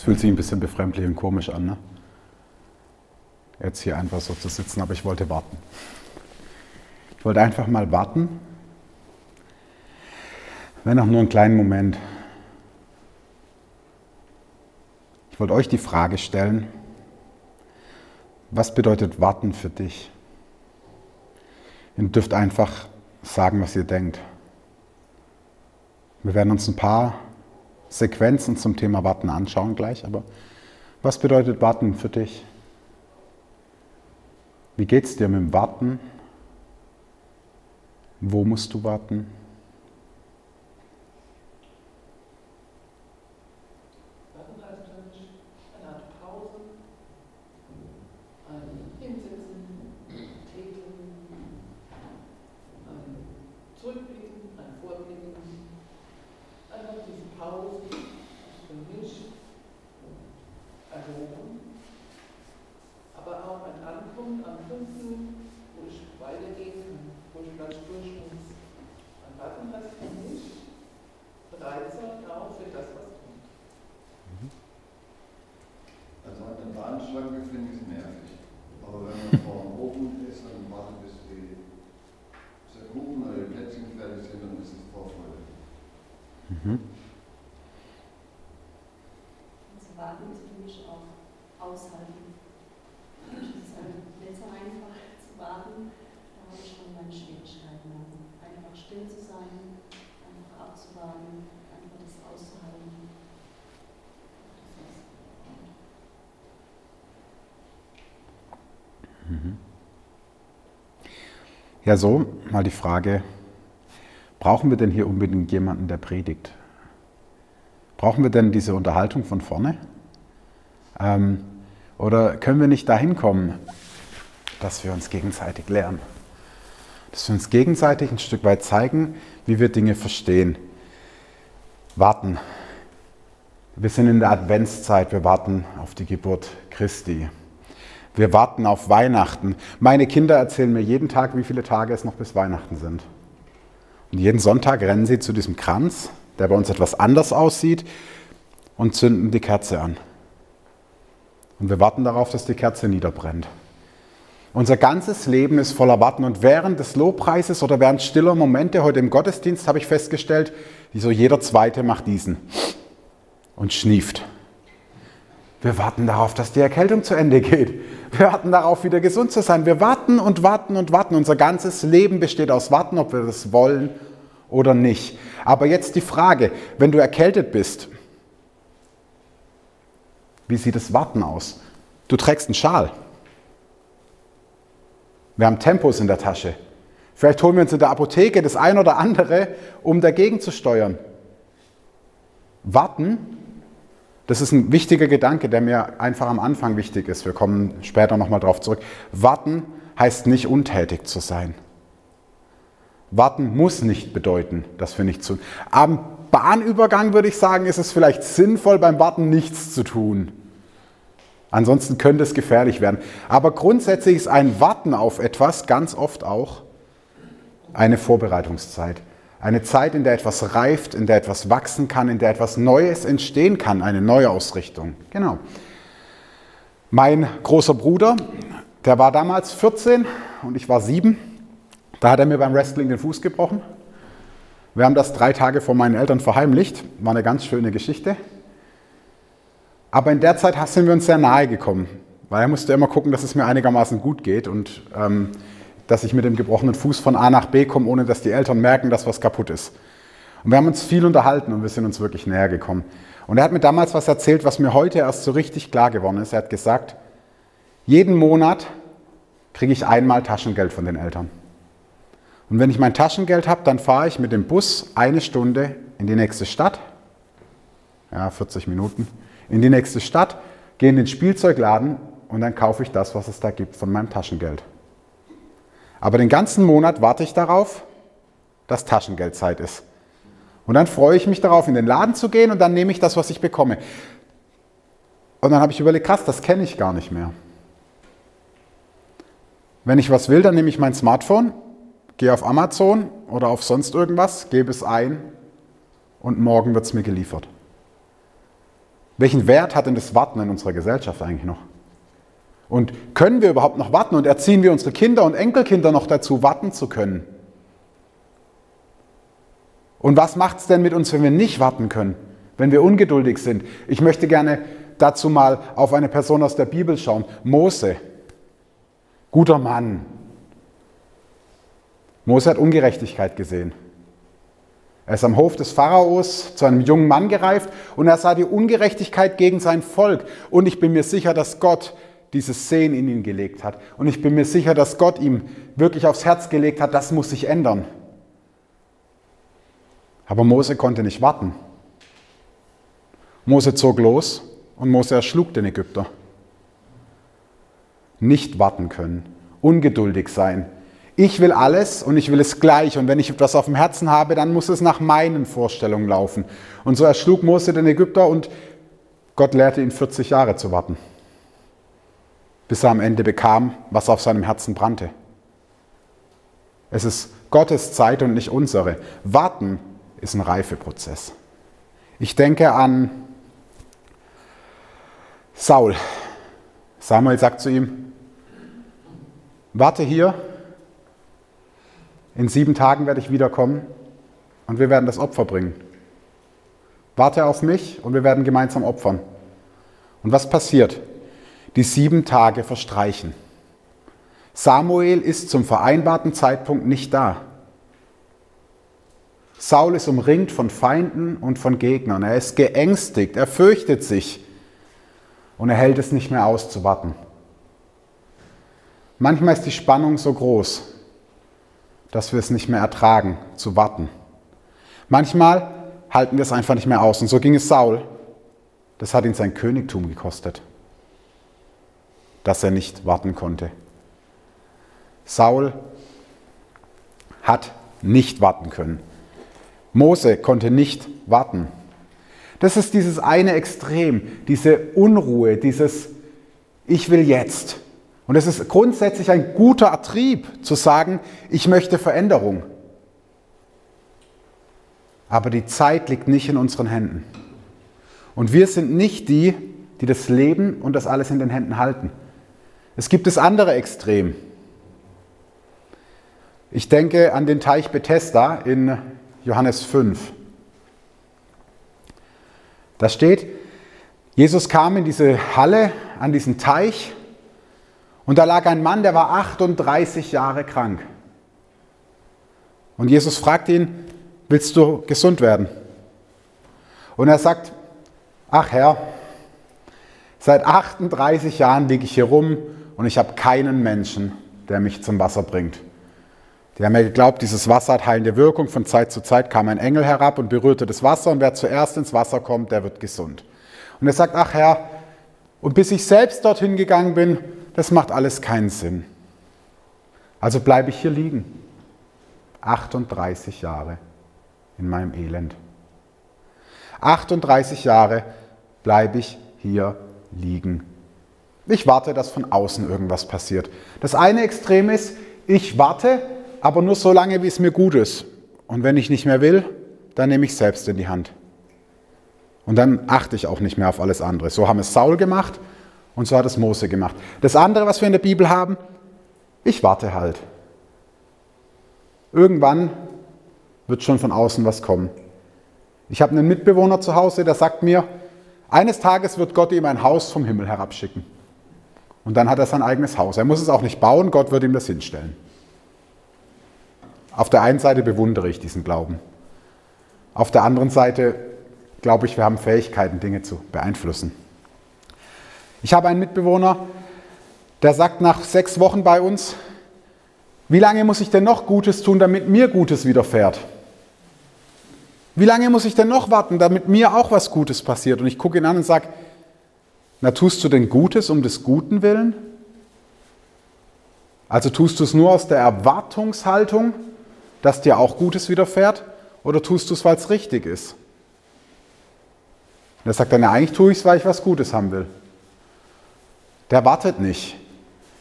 Es fühlt sich ein bisschen befremdlich und komisch an, ne? Jetzt hier einfach so zu sitzen, aber ich wollte warten. Ich wollte einfach mal warten, wenn auch nur einen kleinen Moment. Ich wollte euch die Frage stellen, was bedeutet warten für dich? Ihr dürft einfach sagen, was ihr denkt. Wir werden uns ein paar Sequenzen zum Thema Warten anschauen gleich, aber was bedeutet Warten für dich? Wie geht es dir mit dem Warten? Wo musst du warten? Ja, so mal die Frage, brauchen wir denn hier unbedingt jemanden, der predigt? Brauchen wir denn diese Unterhaltung von vorne? Ähm, oder können wir nicht dahin kommen, dass wir uns gegenseitig lernen? Dass wir uns gegenseitig ein Stück weit zeigen, wie wir Dinge verstehen. Warten. Wir sind in der Adventszeit, wir warten auf die Geburt Christi. Wir warten auf Weihnachten. Meine Kinder erzählen mir jeden Tag, wie viele Tage es noch bis Weihnachten sind. Und jeden Sonntag rennen sie zu diesem Kranz, der bei uns etwas anders aussieht, und zünden die Kerze an. Und wir warten darauf, dass die Kerze niederbrennt. Unser ganzes Leben ist voller Warten und während des Lobpreises oder während stiller Momente heute im Gottesdienst habe ich festgestellt, wieso jeder Zweite macht diesen und schnieft. Wir warten darauf, dass die Erkältung zu Ende geht. Wir warten darauf, wieder gesund zu sein. Wir warten und warten und warten. Unser ganzes Leben besteht aus Warten, ob wir das wollen oder nicht. Aber jetzt die Frage, wenn du erkältet bist, wie sieht das Warten aus? Du trägst einen Schal. Wir haben Tempos in der Tasche. Vielleicht holen wir uns in der Apotheke das ein oder andere, um dagegen zu steuern. Warten das ist ein wichtiger Gedanke, der mir einfach am Anfang wichtig ist. Wir kommen später nochmal drauf zurück. Warten heißt nicht untätig zu sein. Warten muss nicht bedeuten, dass wir nichts tun. Am Bahnübergang würde ich sagen, ist es vielleicht sinnvoll, beim Warten nichts zu tun. Ansonsten könnte es gefährlich werden. Aber grundsätzlich ist ein Warten auf etwas ganz oft auch eine Vorbereitungszeit. Eine Zeit, in der etwas reift, in der etwas wachsen kann, in der etwas Neues entstehen kann, eine Neuausrichtung. Genau. Mein großer Bruder, der war damals 14 und ich war 7. Da hat er mir beim Wrestling den Fuß gebrochen. Wir haben das drei Tage vor meinen Eltern verheimlicht. War eine ganz schöne Geschichte. Aber in der Zeit sind wir uns sehr nahe gekommen, weil er musste immer gucken, dass es mir einigermaßen gut geht. Und ähm, dass ich mit dem gebrochenen Fuß von A nach B komme, ohne dass die Eltern merken, dass was kaputt ist. Und wir haben uns viel unterhalten und wir sind uns wirklich näher gekommen. Und er hat mir damals was erzählt, was mir heute erst so richtig klar geworden ist. Er hat gesagt, jeden Monat kriege ich einmal Taschengeld von den Eltern. Und wenn ich mein Taschengeld habe, dann fahre ich mit dem Bus eine Stunde in die nächste Stadt, ja, 40 Minuten, in die nächste Stadt, gehe in den Spielzeugladen und dann kaufe ich das, was es da gibt von meinem Taschengeld. Aber den ganzen Monat warte ich darauf, dass Taschengeldzeit ist. Und dann freue ich mich darauf, in den Laden zu gehen und dann nehme ich das, was ich bekomme. Und dann habe ich überlegt, krass, das kenne ich gar nicht mehr. Wenn ich was will, dann nehme ich mein Smartphone, gehe auf Amazon oder auf sonst irgendwas, gebe es ein und morgen wird es mir geliefert. Welchen Wert hat denn das Warten in unserer Gesellschaft eigentlich noch? Und können wir überhaupt noch warten und erziehen wir unsere Kinder und Enkelkinder noch dazu, warten zu können? Und was macht es denn mit uns, wenn wir nicht warten können, wenn wir ungeduldig sind? Ich möchte gerne dazu mal auf eine Person aus der Bibel schauen. Mose, guter Mann. Mose hat Ungerechtigkeit gesehen. Er ist am Hof des Pharaos zu einem jungen Mann gereift und er sah die Ungerechtigkeit gegen sein Volk. Und ich bin mir sicher, dass Gott dieses Sehen in ihn gelegt hat. Und ich bin mir sicher, dass Gott ihm wirklich aufs Herz gelegt hat, das muss sich ändern. Aber Mose konnte nicht warten. Mose zog los und Mose erschlug den Ägypter. Nicht warten können, ungeduldig sein, ich will alles und ich will es gleich. Und wenn ich etwas auf dem Herzen habe, dann muss es nach meinen Vorstellungen laufen. Und so erschlug Mose den Ägypter und Gott lehrte ihn 40 Jahre zu warten, bis er am Ende bekam, was auf seinem Herzen brannte. Es ist Gottes Zeit und nicht unsere. Warten ist ein Reifeprozess. Ich denke an Saul. Samuel sagt zu ihm, warte hier in sieben Tagen werde ich wiederkommen und wir werden das Opfer bringen. Warte auf mich und wir werden gemeinsam opfern. Und was passiert? Die sieben Tage verstreichen. Samuel ist zum vereinbarten Zeitpunkt nicht da. Saul ist umringt von Feinden und von Gegnern. Er ist geängstigt, er fürchtet sich und er hält es nicht mehr aus zu warten. Manchmal ist die Spannung so groß, dass wir es nicht mehr ertragen, zu warten. Manchmal halten wir es einfach nicht mehr aus. Und so ging es Saul. Das hat ihn sein Königtum gekostet, dass er nicht warten konnte. Saul hat nicht warten können. Mose konnte nicht warten. Das ist dieses eine Extrem, diese Unruhe, dieses Ich will jetzt. Und es ist grundsätzlich ein guter Ertrieb zu sagen, ich möchte Veränderung. Aber die Zeit liegt nicht in unseren Händen. Und wir sind nicht die, die das Leben und das alles in den Händen halten. Es gibt das andere Extrem. Ich denke an den Teich Bethesda in Johannes 5. Da steht, Jesus kam in diese Halle, an diesen Teich und da lag ein Mann, der war 38 Jahre krank. Und Jesus fragt ihn, willst du gesund werden? Und er sagt, ach Herr, seit 38 Jahren liege ich hier rum und ich habe keinen Menschen, der mich zum Wasser bringt. Die haben ja geglaubt, dieses Wasser hat heilende Wirkung. Von Zeit zu Zeit kam ein Engel herab und berührte das Wasser und wer zuerst ins Wasser kommt, der wird gesund. Und er sagt, ach Herr, und bis ich selbst dorthin gegangen bin, das macht alles keinen Sinn. Also bleibe ich hier liegen. 38 Jahre in meinem Elend. 38 Jahre bleibe ich hier liegen. Ich warte, dass von außen irgendwas passiert. Das eine Extrem ist, ich warte, aber nur so lange, wie es mir gut ist. Und wenn ich nicht mehr will, dann nehme ich selbst in die Hand. Und dann achte ich auch nicht mehr auf alles andere. So haben es Saul gemacht und so hat es Mose gemacht. Das andere, was wir in der Bibel haben, ich warte halt. Irgendwann wird schon von außen was kommen. Ich habe einen Mitbewohner zu Hause, der sagt mir, eines Tages wird Gott ihm ein Haus vom Himmel herabschicken. Und dann hat er sein eigenes Haus. Er muss es auch nicht bauen, Gott wird ihm das hinstellen. Auf der einen Seite bewundere ich diesen Glauben. Auf der anderen Seite glaube ich, wir haben Fähigkeiten, Dinge zu beeinflussen. Ich habe einen Mitbewohner, der sagt nach sechs Wochen bei uns, wie lange muss ich denn noch Gutes tun, damit mir Gutes widerfährt? Wie lange muss ich denn noch warten, damit mir auch was Gutes passiert? Und ich gucke ihn an und sage, na tust du denn Gutes um des Guten willen? Also tust du es nur aus der Erwartungshaltung, dass dir auch Gutes widerfährt? Oder tust du es, weil es richtig ist? Und er sagt dann, ja, eigentlich tue ich es, weil ich was Gutes haben will der wartet nicht,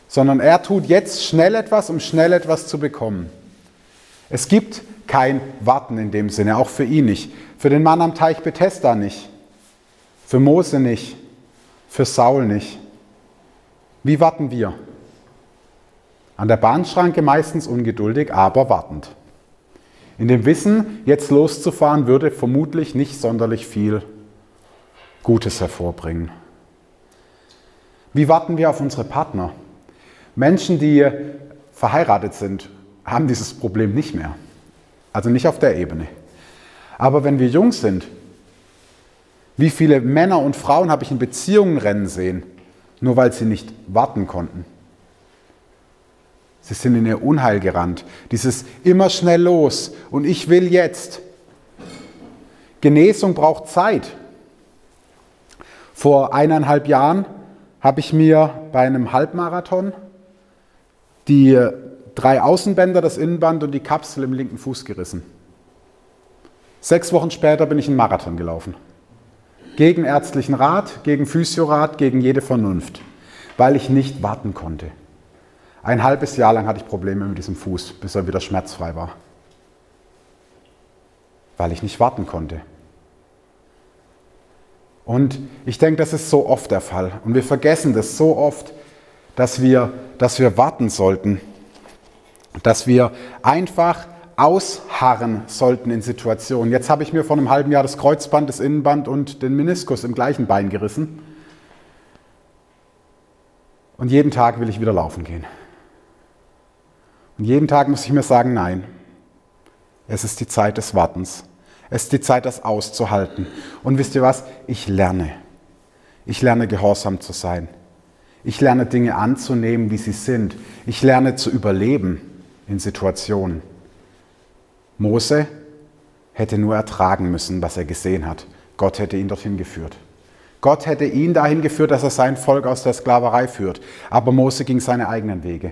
sondern er tut jetzt schnell etwas, um schnell etwas zu bekommen. Es gibt kein Warten in dem Sinne, auch für ihn nicht, für den Mann am Teich Bethesda nicht. Für Mose nicht, für Saul nicht. Wie warten wir? An der Bahnschranke meistens ungeduldig, aber wartend. In dem Wissen, jetzt loszufahren, würde vermutlich nicht sonderlich viel Gutes hervorbringen. Wie warten wir auf unsere Partner? Menschen, die verheiratet sind, haben dieses Problem nicht mehr. Also nicht auf der Ebene. Aber wenn wir jung sind, wie viele Männer und Frauen habe ich in Beziehungen rennen sehen, nur weil sie nicht warten konnten? Sie sind in ihr Unheil gerannt. Dieses immer schnell los und ich will jetzt. Genesung braucht Zeit. Vor eineinhalb Jahren habe ich mir bei einem Halbmarathon die drei Außenbänder, das Innenband und die Kapsel im linken Fuß gerissen. Sechs Wochen später bin ich einen Marathon gelaufen. Gegen ärztlichen Rat, gegen Physiorat, gegen jede Vernunft, weil ich nicht warten konnte. Ein halbes Jahr lang hatte ich Probleme mit diesem Fuß, bis er wieder schmerzfrei war. Weil ich nicht warten konnte. Und ich denke, das ist so oft der Fall. Und wir vergessen das so oft, dass wir, dass wir warten sollten. Dass wir einfach ausharren sollten in Situationen. Jetzt habe ich mir vor einem halben Jahr das Kreuzband, das Innenband und den Meniskus im gleichen Bein gerissen. Und jeden Tag will ich wieder laufen gehen. Und jeden Tag muss ich mir sagen, nein, es ist die Zeit des Wartens. Es ist die Zeit, das auszuhalten. Und wisst ihr was? Ich lerne. Ich lerne gehorsam zu sein. Ich lerne Dinge anzunehmen, wie sie sind. Ich lerne zu überleben in Situationen. Mose hätte nur ertragen müssen, was er gesehen hat. Gott hätte ihn dorthin geführt. Gott hätte ihn dahin geführt, dass er sein Volk aus der Sklaverei führt. Aber Mose ging seine eigenen Wege.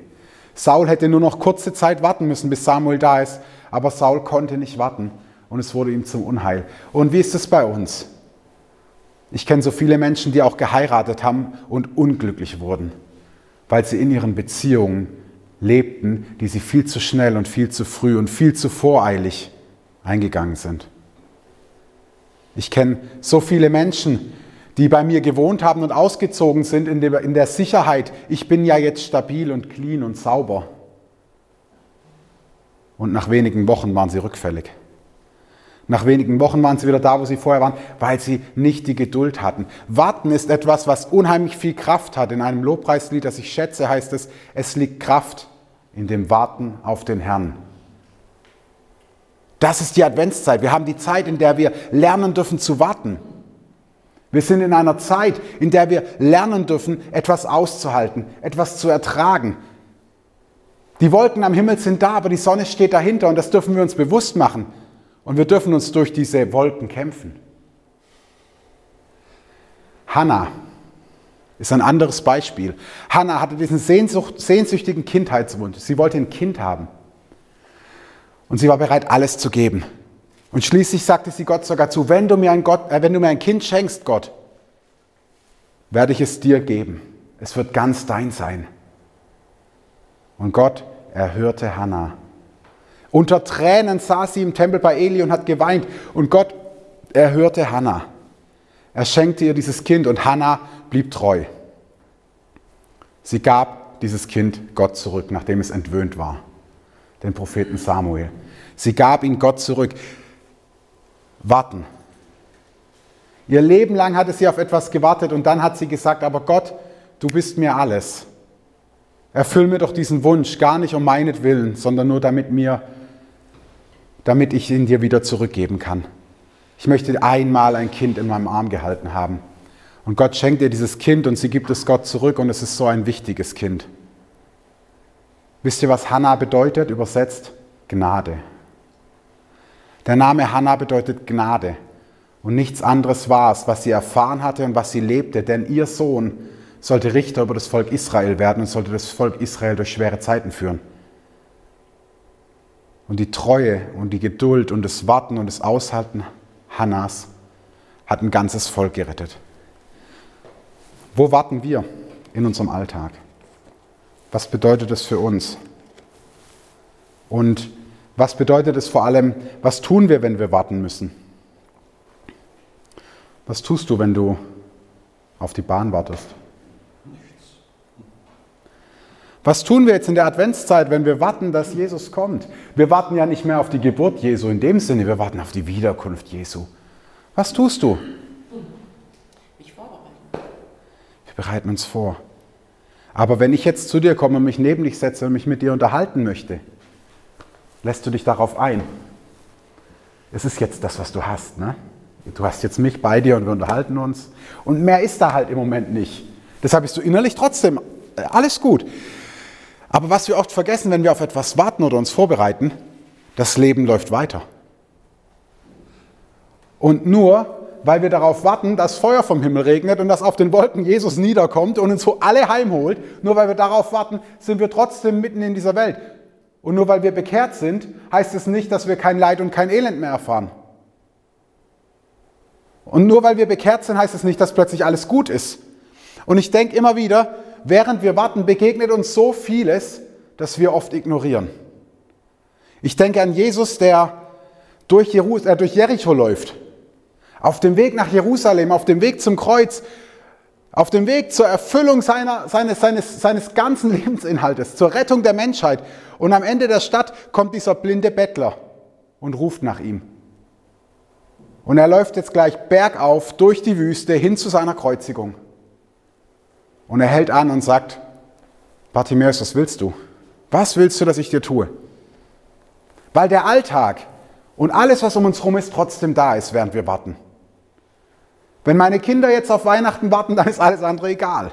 Saul hätte nur noch kurze Zeit warten müssen, bis Samuel da ist. Aber Saul konnte nicht warten und es wurde ihm zum Unheil. Und wie ist es bei uns? Ich kenne so viele Menschen, die auch geheiratet haben und unglücklich wurden, weil sie in ihren Beziehungen lebten, die sie viel zu schnell und viel zu früh und viel zu voreilig eingegangen sind. Ich kenne so viele Menschen, die bei mir gewohnt haben und ausgezogen sind in der, in der Sicherheit, ich bin ja jetzt stabil und clean und sauber. Und nach wenigen Wochen waren sie rückfällig. Nach wenigen Wochen waren sie wieder da, wo sie vorher waren, weil sie nicht die Geduld hatten. Warten ist etwas, was unheimlich viel Kraft hat. In einem Lobpreislied, das ich schätze, heißt es, es liegt Kraft in dem Warten auf den Herrn. Das ist die Adventszeit. Wir haben die Zeit, in der wir lernen dürfen zu warten. Wir sind in einer Zeit, in der wir lernen dürfen, etwas auszuhalten, etwas zu ertragen. Die Wolken am Himmel sind da, aber die Sonne steht dahinter und das dürfen wir uns bewusst machen. Und wir dürfen uns durch diese Wolken kämpfen. Hannah ist ein anderes Beispiel. Hannah hatte diesen Sehnsucht, sehnsüchtigen Kindheitswunsch. Sie wollte ein Kind haben. Und sie war bereit, alles zu geben. Und schließlich sagte sie Gott sogar zu, wenn du mir ein, Gott, äh, wenn du mir ein Kind schenkst, Gott, werde ich es dir geben. Es wird ganz dein sein. Und Gott erhörte Hannah. Unter Tränen saß sie im Tempel bei Eli und hat geweint. Und Gott erhörte Hannah. Er schenkte ihr dieses Kind und Hannah blieb treu. Sie gab dieses Kind Gott zurück, nachdem es entwöhnt war, den Propheten Samuel. Sie gab ihn Gott zurück. Warten. Ihr Leben lang hatte sie auf etwas gewartet und dann hat sie gesagt, aber Gott, du bist mir alles. Erfüll mir doch diesen Wunsch, gar nicht um meinetwillen, sondern nur damit mir damit ich ihn dir wieder zurückgeben kann. Ich möchte einmal ein Kind in meinem Arm gehalten haben. Und Gott schenkt ihr dieses Kind und sie gibt es Gott zurück und es ist so ein wichtiges Kind. Wisst ihr, was Hannah bedeutet? Übersetzt Gnade. Der Name Hannah bedeutet Gnade. Und nichts anderes war es, was sie erfahren hatte und was sie lebte, denn ihr Sohn sollte Richter über das Volk Israel werden und sollte das Volk Israel durch schwere Zeiten führen. Und die Treue und die Geduld und das Warten und das Aushalten Hannas hat ein ganzes Volk gerettet. Wo warten wir in unserem Alltag? Was bedeutet es für uns? Und was bedeutet es vor allem, was tun wir, wenn wir warten müssen? Was tust du, wenn du auf die Bahn wartest? Was tun wir jetzt in der Adventszeit, wenn wir warten, dass Jesus kommt? Wir warten ja nicht mehr auf die Geburt Jesu in dem Sinne, wir warten auf die Wiederkunft Jesu. Was tust du? Ich vorbereite. Wir bereiten uns vor. Aber wenn ich jetzt zu dir komme und mich neben dich setze und mich mit dir unterhalten möchte, lässt du dich darauf ein. Es ist jetzt das, was du hast. Ne? Du hast jetzt mich bei dir und wir unterhalten uns. Und mehr ist da halt im Moment nicht. Deshalb bist du innerlich trotzdem äh, alles gut. Aber was wir oft vergessen, wenn wir auf etwas warten oder uns vorbereiten, das Leben läuft weiter. Und nur weil wir darauf warten, dass Feuer vom Himmel regnet und dass auf den Wolken Jesus niederkommt und uns so alle heimholt, nur weil wir darauf warten, sind wir trotzdem mitten in dieser Welt. Und nur weil wir bekehrt sind, heißt es nicht, dass wir kein Leid und kein Elend mehr erfahren. Und nur weil wir bekehrt sind, heißt es nicht, dass plötzlich alles gut ist. Und ich denke immer wieder, während wir warten, begegnet uns so vieles, das wir oft ignorieren. Ich denke an Jesus, der durch, Jerus äh, durch Jericho läuft, auf dem Weg nach Jerusalem, auf dem Weg zum Kreuz, auf dem Weg zur Erfüllung seiner, seines, seines, seines ganzen Lebensinhaltes, zur Rettung der Menschheit. Und am Ende der Stadt kommt dieser blinde Bettler und ruft nach ihm. Und er läuft jetzt gleich bergauf durch die Wüste hin zu seiner Kreuzigung. Und er hält an und sagt, Bartimäus, was willst du? Was willst du, dass ich dir tue? Weil der Alltag und alles, was um uns herum ist, trotzdem da ist, während wir warten. Wenn meine Kinder jetzt auf Weihnachten warten, dann ist alles andere egal.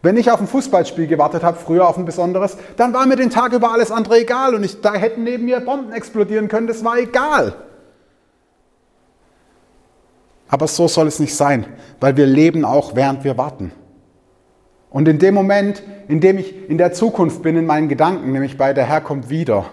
Wenn ich auf ein Fußballspiel gewartet habe, früher auf ein besonderes, dann war mir den Tag über alles andere egal und ich, da hätten neben mir Bomben explodieren können, das war egal. Aber so soll es nicht sein, weil wir leben auch, während wir warten. Und in dem Moment, in dem ich in der Zukunft bin, in meinen Gedanken, nämlich bei der Herr kommt wieder,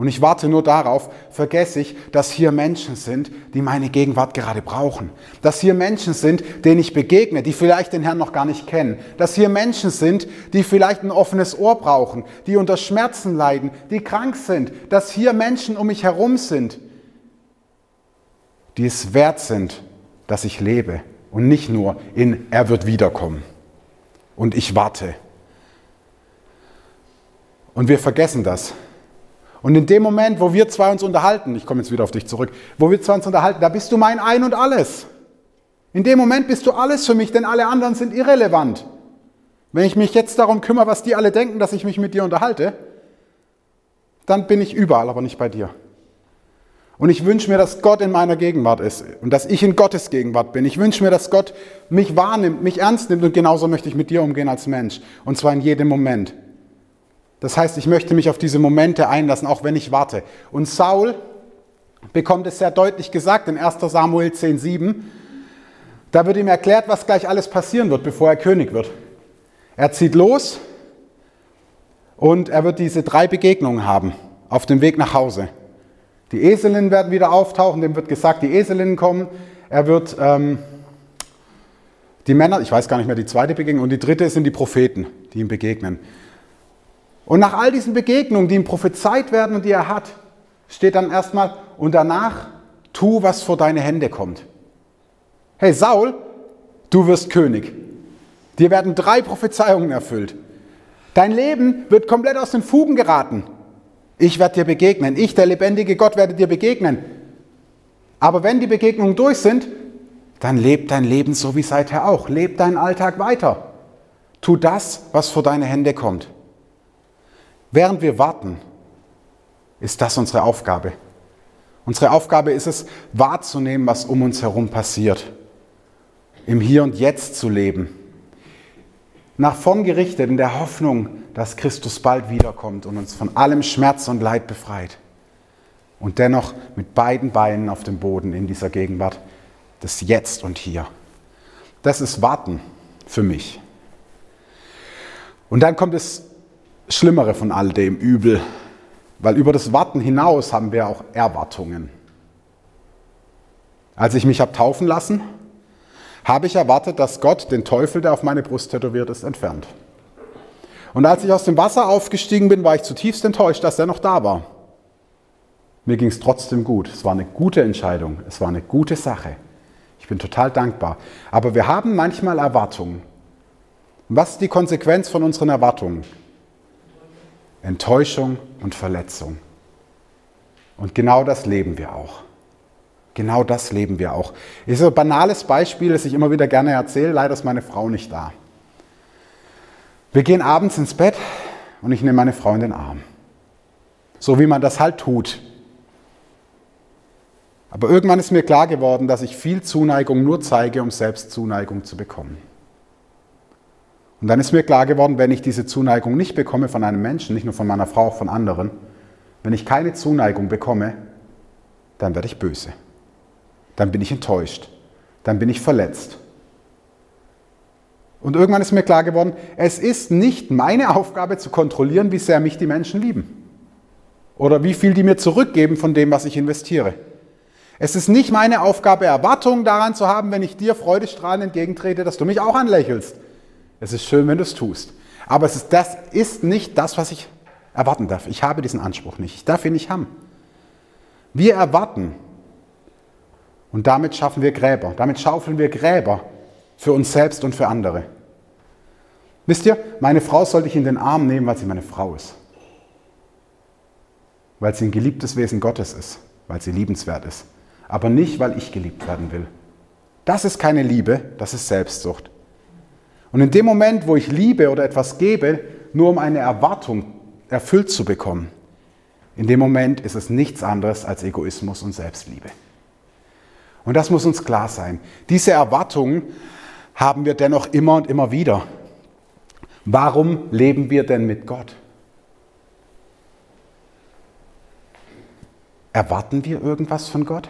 und ich warte nur darauf, vergesse ich, dass hier Menschen sind, die meine Gegenwart gerade brauchen. Dass hier Menschen sind, denen ich begegne, die vielleicht den Herrn noch gar nicht kennen. Dass hier Menschen sind, die vielleicht ein offenes Ohr brauchen, die unter Schmerzen leiden, die krank sind. Dass hier Menschen um mich herum sind, die es wert sind, dass ich lebe und nicht nur in Er wird wiederkommen und ich warte. Und wir vergessen das. Und in dem Moment, wo wir zwei uns unterhalten, ich komme jetzt wieder auf dich zurück, wo wir zwei uns unterhalten, da bist du mein Ein und alles. In dem Moment bist du alles für mich, denn alle anderen sind irrelevant. Wenn ich mich jetzt darum kümmere, was die alle denken, dass ich mich mit dir unterhalte, dann bin ich überall, aber nicht bei dir. Und ich wünsche mir, dass Gott in meiner Gegenwart ist und dass ich in Gottes Gegenwart bin. Ich wünsche mir, dass Gott mich wahrnimmt, mich ernst nimmt und genauso möchte ich mit dir umgehen als Mensch. Und zwar in jedem Moment. Das heißt, ich möchte mich auf diese Momente einlassen, auch wenn ich warte. Und Saul bekommt es sehr deutlich gesagt in 1 Samuel 10,7. Da wird ihm erklärt, was gleich alles passieren wird, bevor er König wird. Er zieht los und er wird diese drei Begegnungen haben auf dem Weg nach Hause. Die Eselinnen werden wieder auftauchen, dem wird gesagt, die Eselinnen kommen. Er wird ähm, die Männer, ich weiß gar nicht mehr, die zweite Begegnung und die dritte sind die Propheten, die ihm begegnen. Und nach all diesen Begegnungen, die ihm prophezeit werden und die er hat, steht dann erstmal, und danach tu, was vor deine Hände kommt. Hey Saul, du wirst König. Dir werden drei Prophezeiungen erfüllt. Dein Leben wird komplett aus den Fugen geraten. Ich werde dir begegnen. Ich, der lebendige Gott, werde dir begegnen. Aber wenn die Begegnungen durch sind, dann leb dein Leben so wie seither auch. Leb deinen Alltag weiter. Tu das, was vor deine Hände kommt. Während wir warten, ist das unsere Aufgabe. Unsere Aufgabe ist es, wahrzunehmen, was um uns herum passiert. Im Hier und Jetzt zu leben. Nach vorn gerichtet in der Hoffnung, dass Christus bald wiederkommt und uns von allem Schmerz und Leid befreit. Und dennoch mit beiden Beinen auf dem Boden in dieser Gegenwart, das Jetzt und Hier. Das ist Warten für mich. Und dann kommt das Schlimmere von all dem Übel, weil über das Warten hinaus haben wir auch Erwartungen. Als ich mich habe taufen lassen, habe ich erwartet, dass Gott den Teufel, der auf meine Brust tätowiert ist, entfernt. Und als ich aus dem Wasser aufgestiegen bin, war ich zutiefst enttäuscht, dass er noch da war. Mir ging es trotzdem gut. Es war eine gute Entscheidung. Es war eine gute Sache. Ich bin total dankbar. Aber wir haben manchmal Erwartungen. Was ist die Konsequenz von unseren Erwartungen? Enttäuschung und Verletzung. Und genau das leben wir auch. Genau das leben wir auch. Ist ein banales Beispiel, das ich immer wieder gerne erzähle. Leider ist meine Frau nicht da. Wir gehen abends ins Bett und ich nehme meine Frau in den Arm. So wie man das halt tut. Aber irgendwann ist mir klar geworden, dass ich viel Zuneigung nur zeige, um selbst Zuneigung zu bekommen. Und dann ist mir klar geworden, wenn ich diese Zuneigung nicht bekomme von einem Menschen, nicht nur von meiner Frau, auch von anderen, wenn ich keine Zuneigung bekomme, dann werde ich böse. Dann bin ich enttäuscht. Dann bin ich verletzt. Und irgendwann ist mir klar geworden, es ist nicht meine Aufgabe zu kontrollieren, wie sehr mich die Menschen lieben. Oder wie viel die mir zurückgeben von dem, was ich investiere. Es ist nicht meine Aufgabe, Erwartungen daran zu haben, wenn ich dir freudestrahlend entgegentrete, dass du mich auch anlächelst. Es ist schön, wenn du es tust. Aber es ist, das ist nicht das, was ich erwarten darf. Ich habe diesen Anspruch nicht. Ich darf ihn nicht haben. Wir erwarten. Und damit schaffen wir Gräber. Damit schaufeln wir Gräber für uns selbst und für andere. Wisst ihr, meine Frau sollte ich in den Arm nehmen, weil sie meine Frau ist. Weil sie ein geliebtes Wesen Gottes ist, weil sie liebenswert ist. Aber nicht, weil ich geliebt werden will. Das ist keine Liebe, das ist Selbstsucht. Und in dem Moment, wo ich liebe oder etwas gebe, nur um eine Erwartung erfüllt zu bekommen, in dem Moment ist es nichts anderes als Egoismus und Selbstliebe. Und das muss uns klar sein. Diese Erwartungen haben wir dennoch immer und immer wieder. Warum leben wir denn mit Gott? Erwarten wir irgendwas von Gott?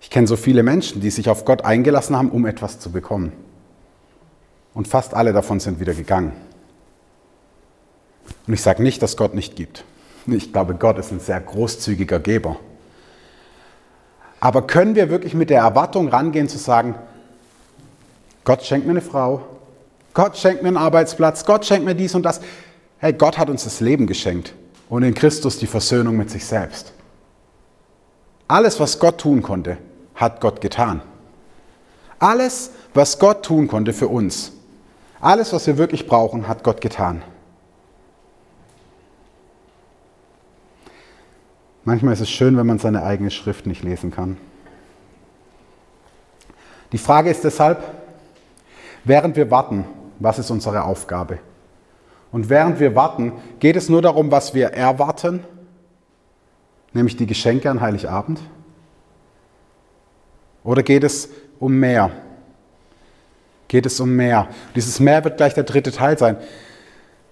Ich kenne so viele Menschen, die sich auf Gott eingelassen haben, um etwas zu bekommen. Und fast alle davon sind wieder gegangen. Und ich sage nicht, dass Gott nicht gibt. Ich glaube, Gott ist ein sehr großzügiger Geber. Aber können wir wirklich mit der Erwartung rangehen zu sagen, Gott schenkt mir eine Frau, Gott schenkt mir einen Arbeitsplatz, Gott schenkt mir dies und das. Hey, Gott hat uns das Leben geschenkt und in Christus die Versöhnung mit sich selbst. Alles, was Gott tun konnte, hat Gott getan. Alles, was Gott tun konnte für uns, alles, was wir wirklich brauchen, hat Gott getan. Manchmal ist es schön, wenn man seine eigene Schrift nicht lesen kann. Die Frage ist deshalb, während wir warten, was ist unsere Aufgabe? Und während wir warten, geht es nur darum, was wir erwarten, nämlich die Geschenke an Heiligabend? Oder geht es um mehr? Geht es um mehr? Dieses mehr wird gleich der dritte Teil sein.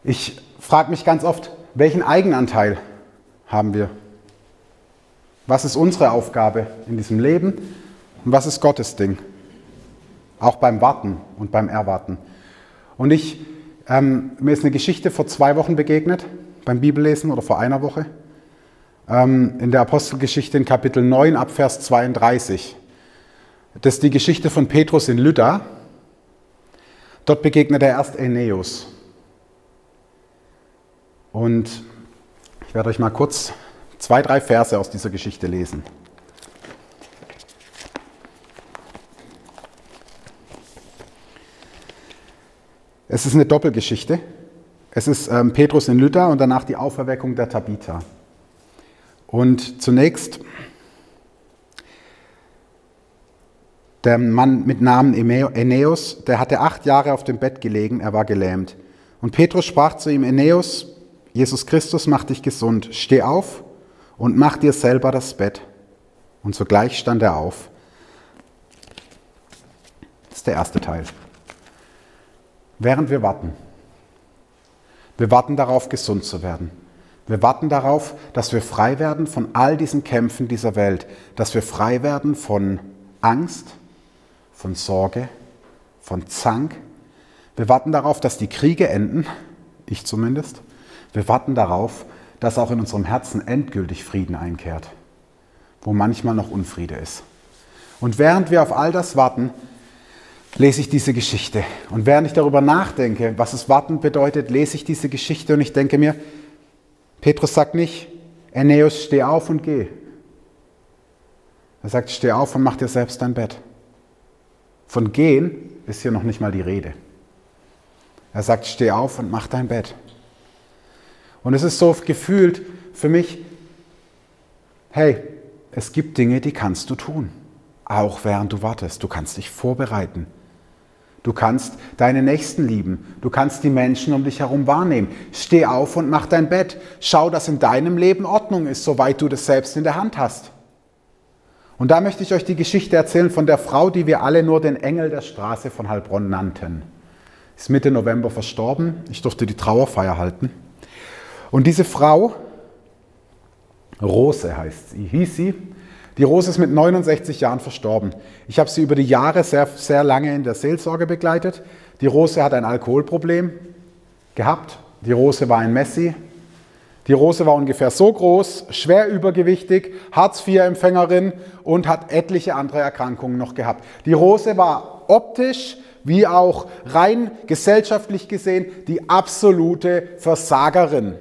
Ich frage mich ganz oft, welchen Eigenanteil haben wir? Was ist unsere Aufgabe in diesem Leben und was ist Gottes Ding? Auch beim Warten und beim Erwarten. Und ich, ähm, mir ist eine Geschichte vor zwei Wochen begegnet, beim Bibellesen oder vor einer Woche, ähm, in der Apostelgeschichte in Kapitel 9 ab Vers 32. Das ist die Geschichte von Petrus in Lydda. Dort begegnet er erst Aeneas. Und ich werde euch mal kurz zwei, drei Verse aus dieser Geschichte lesen. Es ist eine Doppelgeschichte. Es ist ähm, Petrus in Lydda und danach die Auferweckung der Tabitha. Und zunächst der Mann mit Namen Aeneas, der hatte acht Jahre auf dem Bett gelegen, er war gelähmt. Und Petrus sprach zu ihm, Aeneas, Jesus Christus macht dich gesund, steh auf und mach dir selber das Bett. Und sogleich stand er auf. Das ist der erste Teil. Während wir warten. Wir warten darauf, gesund zu werden. Wir warten darauf, dass wir frei werden von all diesen Kämpfen dieser Welt, dass wir frei werden von Angst, von Sorge, von Zank. Wir warten darauf, dass die Kriege enden, ich zumindest. Wir warten darauf, dass auch in unserem Herzen endgültig Frieden einkehrt, wo manchmal noch Unfriede ist. Und während wir auf all das warten, lese ich diese Geschichte. Und während ich darüber nachdenke, was es warten bedeutet, lese ich diese Geschichte und ich denke mir, Petrus sagt nicht, Aeneas, steh auf und geh. Er sagt, steh auf und mach dir selbst dein Bett. Von gehen ist hier noch nicht mal die Rede. Er sagt, steh auf und mach dein Bett. Und es ist so gefühlt für mich, hey, es gibt Dinge, die kannst du tun, auch während du wartest. Du kannst dich vorbereiten. Du kannst deine Nächsten lieben. Du kannst die Menschen um dich herum wahrnehmen. Steh auf und mach dein Bett. Schau, dass in deinem Leben Ordnung ist, soweit du das selbst in der Hand hast. Und da möchte ich euch die Geschichte erzählen von der Frau, die wir alle nur den Engel der Straße von Heilbronn nannten. Ist Mitte November verstorben. Ich durfte die Trauerfeier halten. Und diese Frau, Rose heißt sie, hieß sie, die Rose ist mit 69 Jahren verstorben. Ich habe sie über die Jahre sehr, sehr lange in der Seelsorge begleitet. Die Rose hat ein Alkoholproblem gehabt. Die Rose war ein Messi. Die Rose war ungefähr so groß, schwer übergewichtig, Hartz-IV-Empfängerin und hat etliche andere Erkrankungen noch gehabt. Die Rose war optisch wie auch rein gesellschaftlich gesehen die absolute Versagerin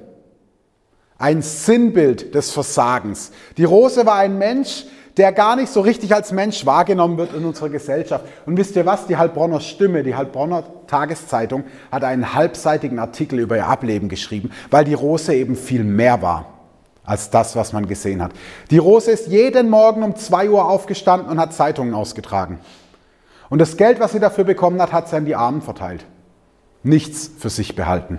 ein Sinnbild des Versagens. Die Rose war ein Mensch, der gar nicht so richtig als Mensch wahrgenommen wird in unserer Gesellschaft. Und wisst ihr was? Die Heilbronner Stimme, die Heilbronner Tageszeitung hat einen halbseitigen Artikel über ihr Ableben geschrieben, weil die Rose eben viel mehr war als das, was man gesehen hat. Die Rose ist jeden Morgen um 2 Uhr aufgestanden und hat Zeitungen ausgetragen. Und das Geld, was sie dafür bekommen hat, hat sie an die Armen verteilt. Nichts für sich behalten.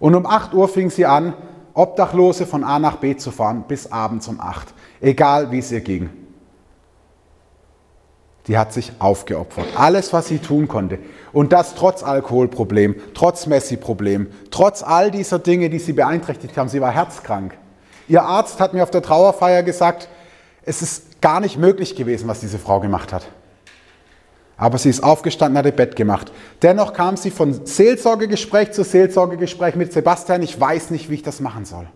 Und um 8 Uhr fing sie an, Obdachlose von A nach B zu fahren bis abends um 8, egal wie es ihr ging. Die hat sich aufgeopfert. Alles, was sie tun konnte. Und das trotz Alkoholproblem, trotz Messi-Problem, trotz all dieser Dinge, die sie beeinträchtigt haben. Sie war herzkrank. Ihr Arzt hat mir auf der Trauerfeier gesagt, es ist gar nicht möglich gewesen, was diese Frau gemacht hat. Aber sie ist aufgestanden, hat ihr Bett gemacht. Dennoch kam sie von Seelsorgegespräch zu Seelsorgegespräch mit Sebastian. Ich weiß nicht, wie ich das machen soll.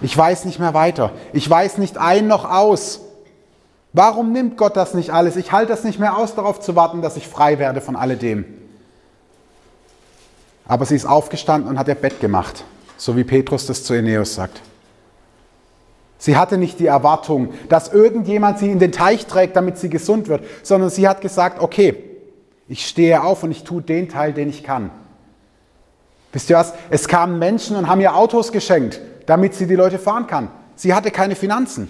Ich weiß nicht mehr weiter. Ich weiß nicht ein noch aus. Warum nimmt Gott das nicht alles? Ich halte das nicht mehr aus, darauf zu warten, dass ich frei werde von alledem. Aber sie ist aufgestanden und hat ihr Bett gemacht, so wie Petrus das zu Eneus sagt. Sie hatte nicht die Erwartung, dass irgendjemand sie in den Teich trägt, damit sie gesund wird, sondern sie hat gesagt, okay, ich stehe auf und ich tue den Teil, den ich kann. Wisst ihr was? Es kamen Menschen und haben ihr Autos geschenkt, damit sie die Leute fahren kann. Sie hatte keine Finanzen.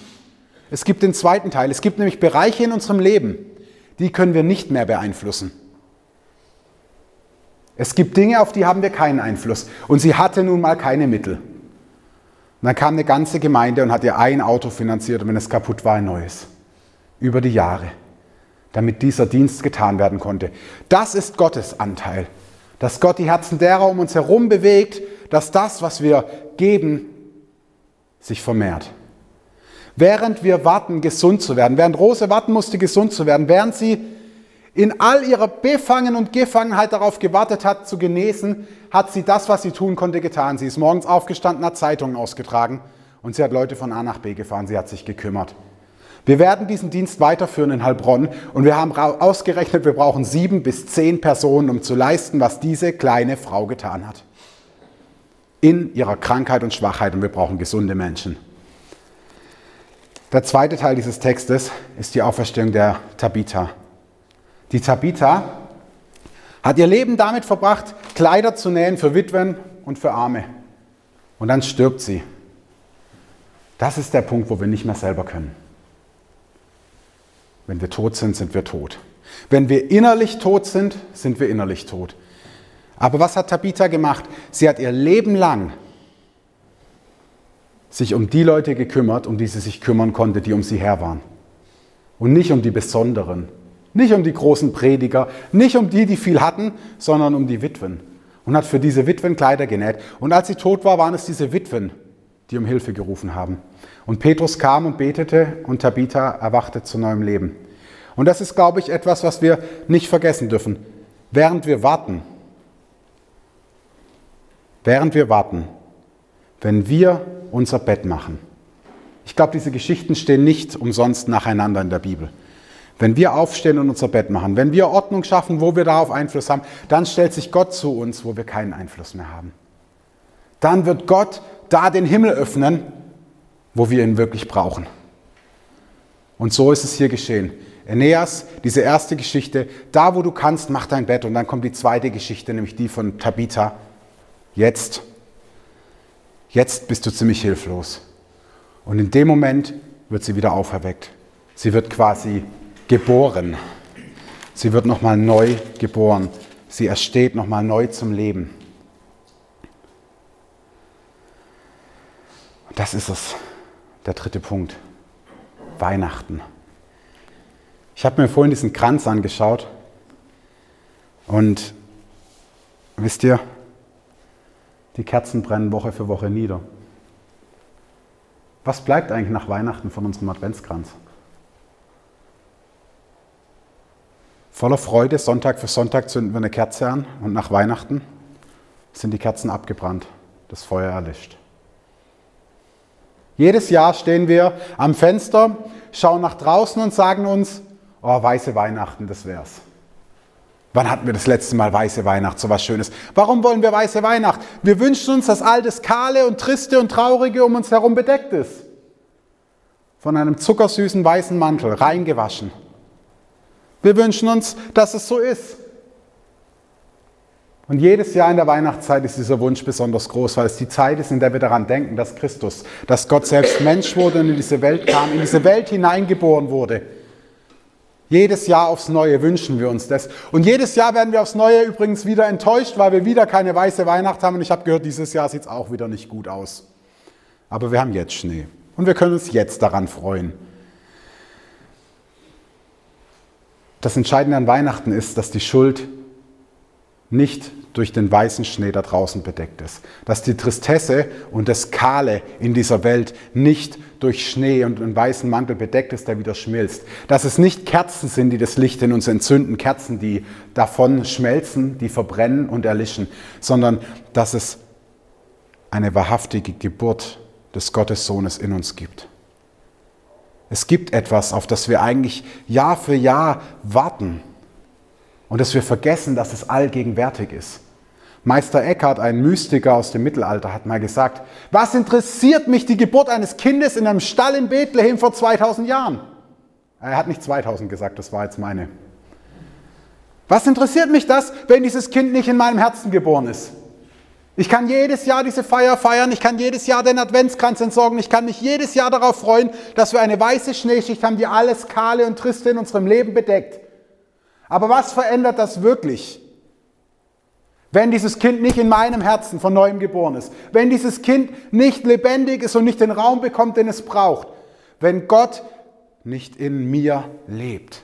Es gibt den zweiten Teil. Es gibt nämlich Bereiche in unserem Leben, die können wir nicht mehr beeinflussen. Es gibt Dinge, auf die haben wir keinen Einfluss. Und sie hatte nun mal keine Mittel. Und dann kam eine ganze Gemeinde und hat ihr ein Auto finanziert und wenn es kaputt war, ein neues. Über die Jahre. Damit dieser Dienst getan werden konnte. Das ist Gottes Anteil. Dass Gott die Herzen derer um uns herum bewegt, dass das, was wir geben, sich vermehrt. Während wir warten, gesund zu werden, während Rose warten musste, gesund zu werden, während sie in all ihrer Befangen und Gefangenheit darauf gewartet hat, zu genesen, hat sie das, was sie tun konnte, getan. Sie ist morgens aufgestanden, hat Zeitungen ausgetragen und sie hat Leute von A nach B gefahren. Sie hat sich gekümmert. Wir werden diesen Dienst weiterführen in Heilbronn und wir haben ausgerechnet, wir brauchen sieben bis zehn Personen, um zu leisten, was diese kleine Frau getan hat. In ihrer Krankheit und Schwachheit und wir brauchen gesunde Menschen. Der zweite Teil dieses Textes ist die Auferstehung der Tabitha. Die Tabitha hat ihr Leben damit verbracht, Kleider zu nähen für Witwen und für Arme. Und dann stirbt sie. Das ist der Punkt, wo wir nicht mehr selber können. Wenn wir tot sind, sind wir tot. Wenn wir innerlich tot sind, sind wir innerlich tot. Aber was hat Tabitha gemacht? Sie hat ihr Leben lang sich um die Leute gekümmert, um die sie sich kümmern konnte, die um sie her waren. Und nicht um die Besonderen, nicht um die großen Prediger, nicht um die, die viel hatten, sondern um die Witwen. Und hat für diese Witwen Kleider genäht. Und als sie tot war, waren es diese Witwen, die um Hilfe gerufen haben. Und Petrus kam und betete und Tabitha erwachte zu neuem Leben. Und das ist, glaube ich, etwas, was wir nicht vergessen dürfen. Während wir warten, während wir warten, wenn wir unser Bett machen. Ich glaube, diese Geschichten stehen nicht umsonst nacheinander in der Bibel. Wenn wir aufstehen und unser Bett machen, wenn wir Ordnung schaffen, wo wir darauf Einfluss haben, dann stellt sich Gott zu uns, wo wir keinen Einfluss mehr haben. Dann wird Gott da den Himmel öffnen, wo wir ihn wirklich brauchen. Und so ist es hier geschehen. Aeneas, diese erste Geschichte, da wo du kannst, mach dein Bett. Und dann kommt die zweite Geschichte, nämlich die von Tabitha. Jetzt, jetzt bist du ziemlich hilflos. Und in dem Moment wird sie wieder auferweckt. Sie wird quasi geboren. Sie wird nochmal neu geboren. Sie ersteht nochmal neu zum Leben. Und das ist es, der dritte Punkt. Weihnachten. Ich habe mir vorhin diesen Kranz angeschaut und wisst ihr, die Kerzen brennen Woche für Woche nieder. Was bleibt eigentlich nach Weihnachten von unserem Adventskranz? Voller Freude, Sonntag für Sonntag zünden wir eine Kerze an und nach Weihnachten sind die Kerzen abgebrannt, das Feuer erlischt. Jedes Jahr stehen wir am Fenster, schauen nach draußen und sagen uns, oh, weiße Weihnachten, das wär's. Wann hatten wir das letzte Mal weiße Weihnacht, so was Schönes? Warum wollen wir weiße Weihnacht? Wir wünschen uns, dass all das Kahle und Triste und Traurige um uns herum bedeckt ist. Von einem zuckersüßen weißen Mantel, reingewaschen. Wir wünschen uns, dass es so ist. Und jedes Jahr in der Weihnachtszeit ist dieser Wunsch besonders groß, weil es die Zeit ist, in der wir daran denken, dass Christus, dass Gott selbst Mensch wurde und in diese Welt kam, in diese Welt hineingeboren wurde. Jedes Jahr aufs Neue wünschen wir uns das. Und jedes Jahr werden wir aufs Neue übrigens wieder enttäuscht, weil wir wieder keine weiße Weihnacht haben. Und ich habe gehört, dieses Jahr sieht es auch wieder nicht gut aus. Aber wir haben jetzt Schnee. Und wir können uns jetzt daran freuen. Das Entscheidende an Weihnachten ist, dass die Schuld nicht durch den weißen Schnee da draußen bedeckt ist. Dass die Tristesse und das Kahle in dieser Welt nicht durch Schnee und einen weißen Mantel bedeckt ist, der wieder schmilzt. Dass es nicht Kerzen sind, die das Licht in uns entzünden, Kerzen, die davon schmelzen, die verbrennen und erlischen, sondern dass es eine wahrhaftige Geburt des Gottessohnes in uns gibt. Es gibt etwas, auf das wir eigentlich Jahr für Jahr warten und dass wir vergessen, dass es allgegenwärtig ist. Meister Eckhart, ein Mystiker aus dem Mittelalter, hat mal gesagt, was interessiert mich die Geburt eines Kindes in einem Stall in Bethlehem vor 2000 Jahren? Er hat nicht 2000 gesagt, das war jetzt meine. Was interessiert mich das, wenn dieses Kind nicht in meinem Herzen geboren ist? Ich kann jedes Jahr diese Feier feiern, ich kann jedes Jahr den Adventskranz entsorgen, ich kann mich jedes Jahr darauf freuen, dass wir eine weiße Schneeschicht haben, die alles Kahle und Triste in unserem Leben bedeckt. Aber was verändert das wirklich? Wenn dieses Kind nicht in meinem Herzen von neuem geboren ist, wenn dieses Kind nicht lebendig ist und nicht den Raum bekommt, den es braucht, wenn Gott nicht in mir lebt.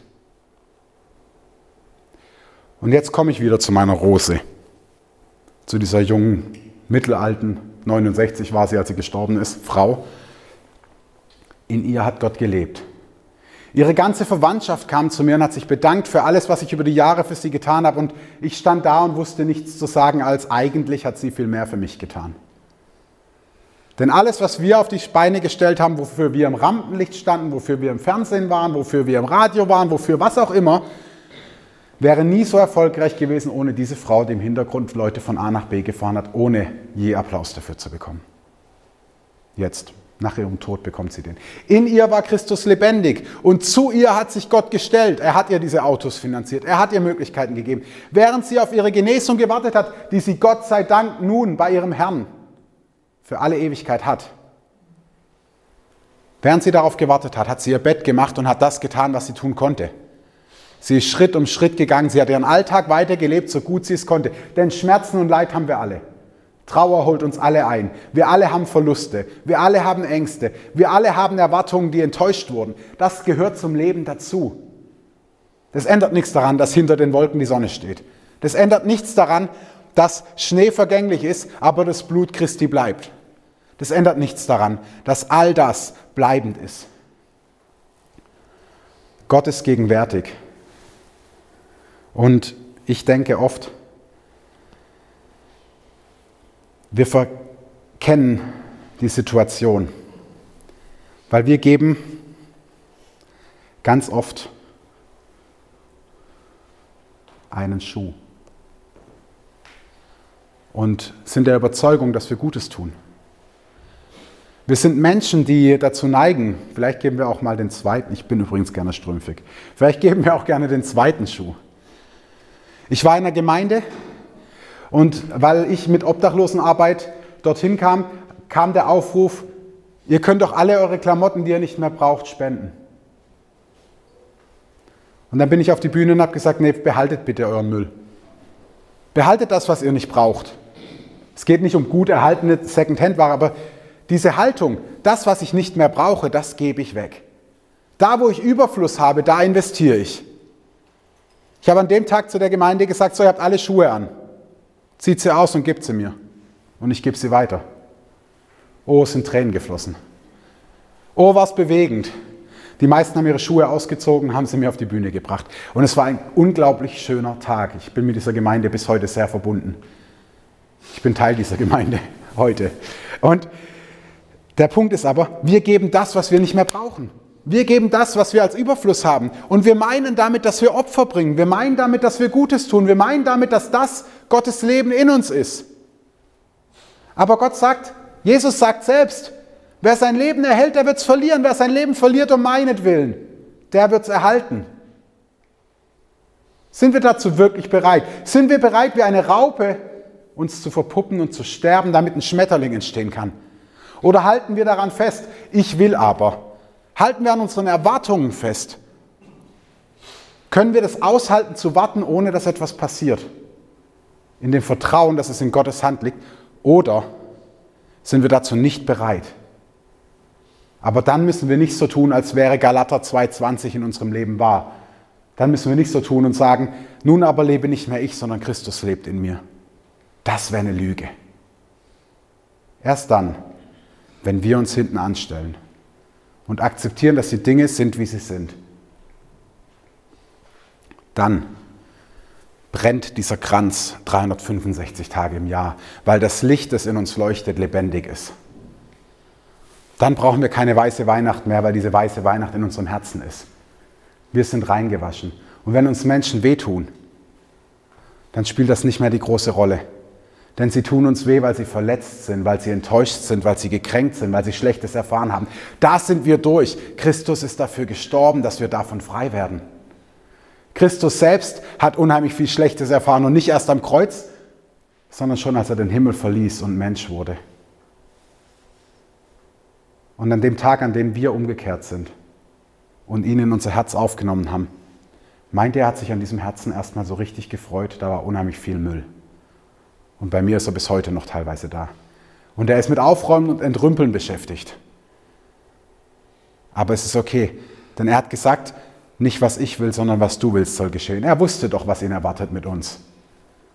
Und jetzt komme ich wieder zu meiner Rose zu dieser jungen, mittelalten, 69 war sie, als sie gestorben ist, Frau. In ihr hat Gott gelebt. Ihre ganze Verwandtschaft kam zu mir und hat sich bedankt für alles, was ich über die Jahre für sie getan habe. Und ich stand da und wusste nichts zu sagen, als eigentlich hat sie viel mehr für mich getan. Denn alles, was wir auf die Beine gestellt haben, wofür wir im Rampenlicht standen, wofür wir im Fernsehen waren, wofür wir im Radio waren, wofür was auch immer, wäre nie so erfolgreich gewesen ohne diese Frau, die im Hintergrund Leute von A nach B gefahren hat, ohne je Applaus dafür zu bekommen. Jetzt, nach ihrem Tod bekommt sie den. In ihr war Christus lebendig und zu ihr hat sich Gott gestellt. Er hat ihr diese Autos finanziert, er hat ihr Möglichkeiten gegeben. Während sie auf ihre Genesung gewartet hat, die sie Gott sei Dank nun bei ihrem Herrn für alle Ewigkeit hat. Während sie darauf gewartet hat, hat sie ihr Bett gemacht und hat das getan, was sie tun konnte. Sie ist Schritt um Schritt gegangen. Sie hat ihren Alltag weitergelebt, so gut sie es konnte. Denn Schmerzen und Leid haben wir alle. Trauer holt uns alle ein. Wir alle haben Verluste. Wir alle haben Ängste. Wir alle haben Erwartungen, die enttäuscht wurden. Das gehört zum Leben dazu. Das ändert nichts daran, dass hinter den Wolken die Sonne steht. Das ändert nichts daran, dass Schnee vergänglich ist, aber das Blut Christi bleibt. Das ändert nichts daran, dass all das bleibend ist. Gott ist gegenwärtig. Und ich denke oft, wir verkennen die Situation, weil wir geben ganz oft einen Schuh und sind der Überzeugung, dass wir Gutes tun. Wir sind Menschen, die dazu neigen, vielleicht geben wir auch mal den zweiten, ich bin übrigens gerne strümpfig, vielleicht geben wir auch gerne den zweiten Schuh. Ich war in einer Gemeinde und weil ich mit Obdachlosenarbeit dorthin kam, kam der Aufruf, ihr könnt doch alle eure Klamotten, die ihr nicht mehr braucht, spenden. Und dann bin ich auf die Bühne und habe gesagt, nee, behaltet bitte euren Müll. Behaltet das, was ihr nicht braucht. Es geht nicht um gut erhaltene Second-Hand-Ware, aber diese Haltung, das, was ich nicht mehr brauche, das gebe ich weg. Da, wo ich Überfluss habe, da investiere ich. Ich habe an dem Tag zu der Gemeinde gesagt, so, ihr habt alle Schuhe an. Zieht sie aus und gebt sie mir. Und ich gebe sie weiter. Oh, es sind Tränen geflossen. Oh, was bewegend. Die meisten haben ihre Schuhe ausgezogen, haben sie mir auf die Bühne gebracht. Und es war ein unglaublich schöner Tag. Ich bin mit dieser Gemeinde bis heute sehr verbunden. Ich bin Teil dieser Gemeinde heute. Und der Punkt ist aber, wir geben das, was wir nicht mehr brauchen. Wir geben das, was wir als Überfluss haben. Und wir meinen damit, dass wir Opfer bringen. Wir meinen damit, dass wir Gutes tun. Wir meinen damit, dass das Gottes Leben in uns ist. Aber Gott sagt, Jesus sagt selbst, wer sein Leben erhält, der wird es verlieren. Wer sein Leben verliert um meinetwillen, der wird es erhalten. Sind wir dazu wirklich bereit? Sind wir bereit, wie eine Raupe uns zu verpuppen und zu sterben, damit ein Schmetterling entstehen kann? Oder halten wir daran fest, ich will aber? Halten wir an unseren Erwartungen fest? Können wir das aushalten zu warten, ohne dass etwas passiert? In dem Vertrauen, dass es in Gottes Hand liegt? Oder sind wir dazu nicht bereit? Aber dann müssen wir nicht so tun, als wäre Galater 2,20 in unserem Leben wahr. Dann müssen wir nicht so tun und sagen, nun aber lebe nicht mehr ich, sondern Christus lebt in mir. Das wäre eine Lüge. Erst dann, wenn wir uns hinten anstellen und akzeptieren, dass die Dinge sind, wie sie sind, dann brennt dieser Kranz 365 Tage im Jahr, weil das Licht, das in uns leuchtet, lebendig ist. Dann brauchen wir keine weiße Weihnacht mehr, weil diese weiße Weihnacht in unserem Herzen ist. Wir sind reingewaschen. Und wenn uns Menschen wehtun, dann spielt das nicht mehr die große Rolle. Denn sie tun uns weh, weil sie verletzt sind, weil sie enttäuscht sind, weil sie gekränkt sind, weil sie Schlechtes erfahren haben. Da sind wir durch. Christus ist dafür gestorben, dass wir davon frei werden. Christus selbst hat unheimlich viel Schlechtes erfahren und nicht erst am Kreuz, sondern schon als er den Himmel verließ und Mensch wurde. Und an dem Tag, an dem wir umgekehrt sind und ihn in unser Herz aufgenommen haben, meint er, hat sich an diesem Herzen erstmal so richtig gefreut, da war unheimlich viel Müll. Und bei mir ist er bis heute noch teilweise da. Und er ist mit Aufräumen und Entrümpeln beschäftigt. Aber es ist okay, denn er hat gesagt, nicht was ich will, sondern was du willst soll geschehen. Er wusste doch, was ihn erwartet mit uns.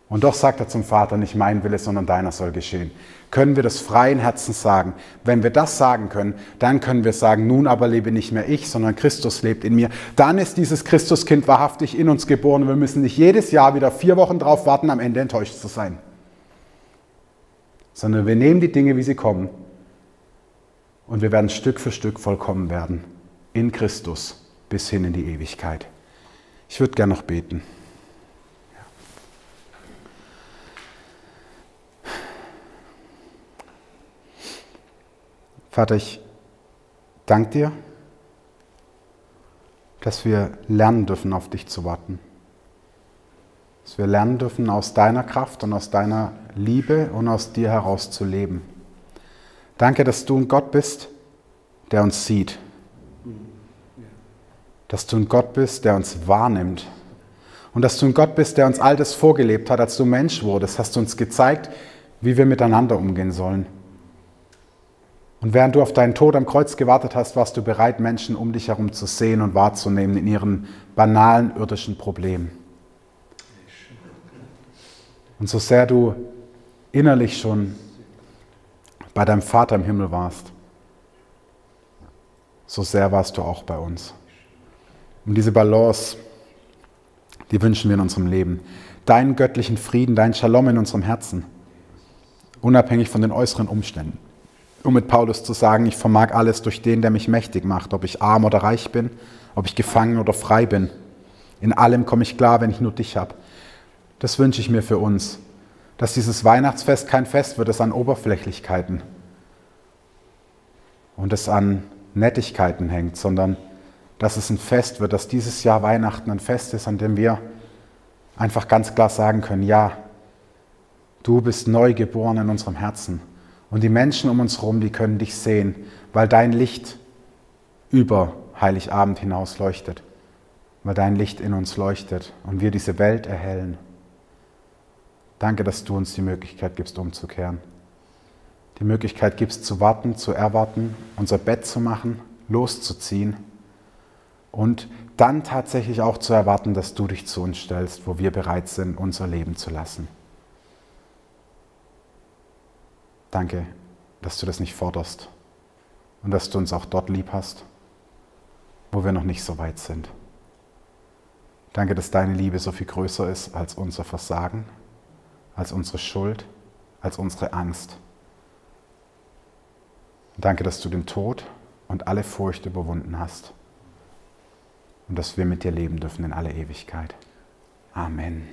Und doch sagt er zum Vater, nicht mein Wille, sondern deiner soll geschehen. Können wir das freien Herzens sagen? Wenn wir das sagen können, dann können wir sagen, nun aber lebe nicht mehr ich, sondern Christus lebt in mir. Dann ist dieses Christuskind wahrhaftig in uns geboren wir müssen nicht jedes Jahr wieder vier Wochen drauf warten, am Ende enttäuscht zu sein sondern wir nehmen die Dinge, wie sie kommen und wir werden Stück für Stück vollkommen werden in Christus bis hin in die Ewigkeit. Ich würde gerne noch beten. Vater, ich danke dir, dass wir lernen dürfen, auf dich zu warten. Dass wir lernen dürfen, aus deiner Kraft und aus deiner Liebe und aus dir heraus zu leben. Danke, dass du ein Gott bist, der uns sieht. Dass du ein Gott bist, der uns wahrnimmt. Und dass du ein Gott bist, der uns all das vorgelebt hat, als du Mensch wurdest, hast du uns gezeigt, wie wir miteinander umgehen sollen. Und während du auf deinen Tod am Kreuz gewartet hast, warst du bereit, Menschen um dich herum zu sehen und wahrzunehmen in ihren banalen irdischen Problemen. Und so sehr du innerlich schon bei deinem Vater im Himmel warst, so sehr warst du auch bei uns. Und diese Balance, die wünschen wir in unserem Leben. Deinen göttlichen Frieden, dein Shalom in unserem Herzen, unabhängig von den äußeren Umständen. Um mit Paulus zu sagen, ich vermag alles durch den, der mich mächtig macht, ob ich arm oder reich bin, ob ich gefangen oder frei bin. In allem komme ich klar, wenn ich nur dich habe. Das wünsche ich mir für uns, dass dieses Weihnachtsfest kein Fest wird, das an Oberflächlichkeiten und es an Nettigkeiten hängt, sondern dass es ein Fest wird, dass dieses Jahr Weihnachten ein Fest ist, an dem wir einfach ganz klar sagen können, ja, du bist neu geboren in unserem Herzen. Und die Menschen um uns herum, die können dich sehen, weil dein Licht über Heiligabend hinaus leuchtet, weil dein Licht in uns leuchtet und wir diese Welt erhellen. Danke, dass du uns die Möglichkeit gibst, umzukehren. Die Möglichkeit gibst, zu warten, zu erwarten, unser Bett zu machen, loszuziehen und dann tatsächlich auch zu erwarten, dass du dich zu uns stellst, wo wir bereit sind, unser Leben zu lassen. Danke, dass du das nicht forderst und dass du uns auch dort lieb hast, wo wir noch nicht so weit sind. Danke, dass deine Liebe so viel größer ist als unser Versagen, als unsere Schuld, als unsere Angst. Danke, dass du den Tod und alle Furcht überwunden hast und dass wir mit dir leben dürfen in alle Ewigkeit. Amen.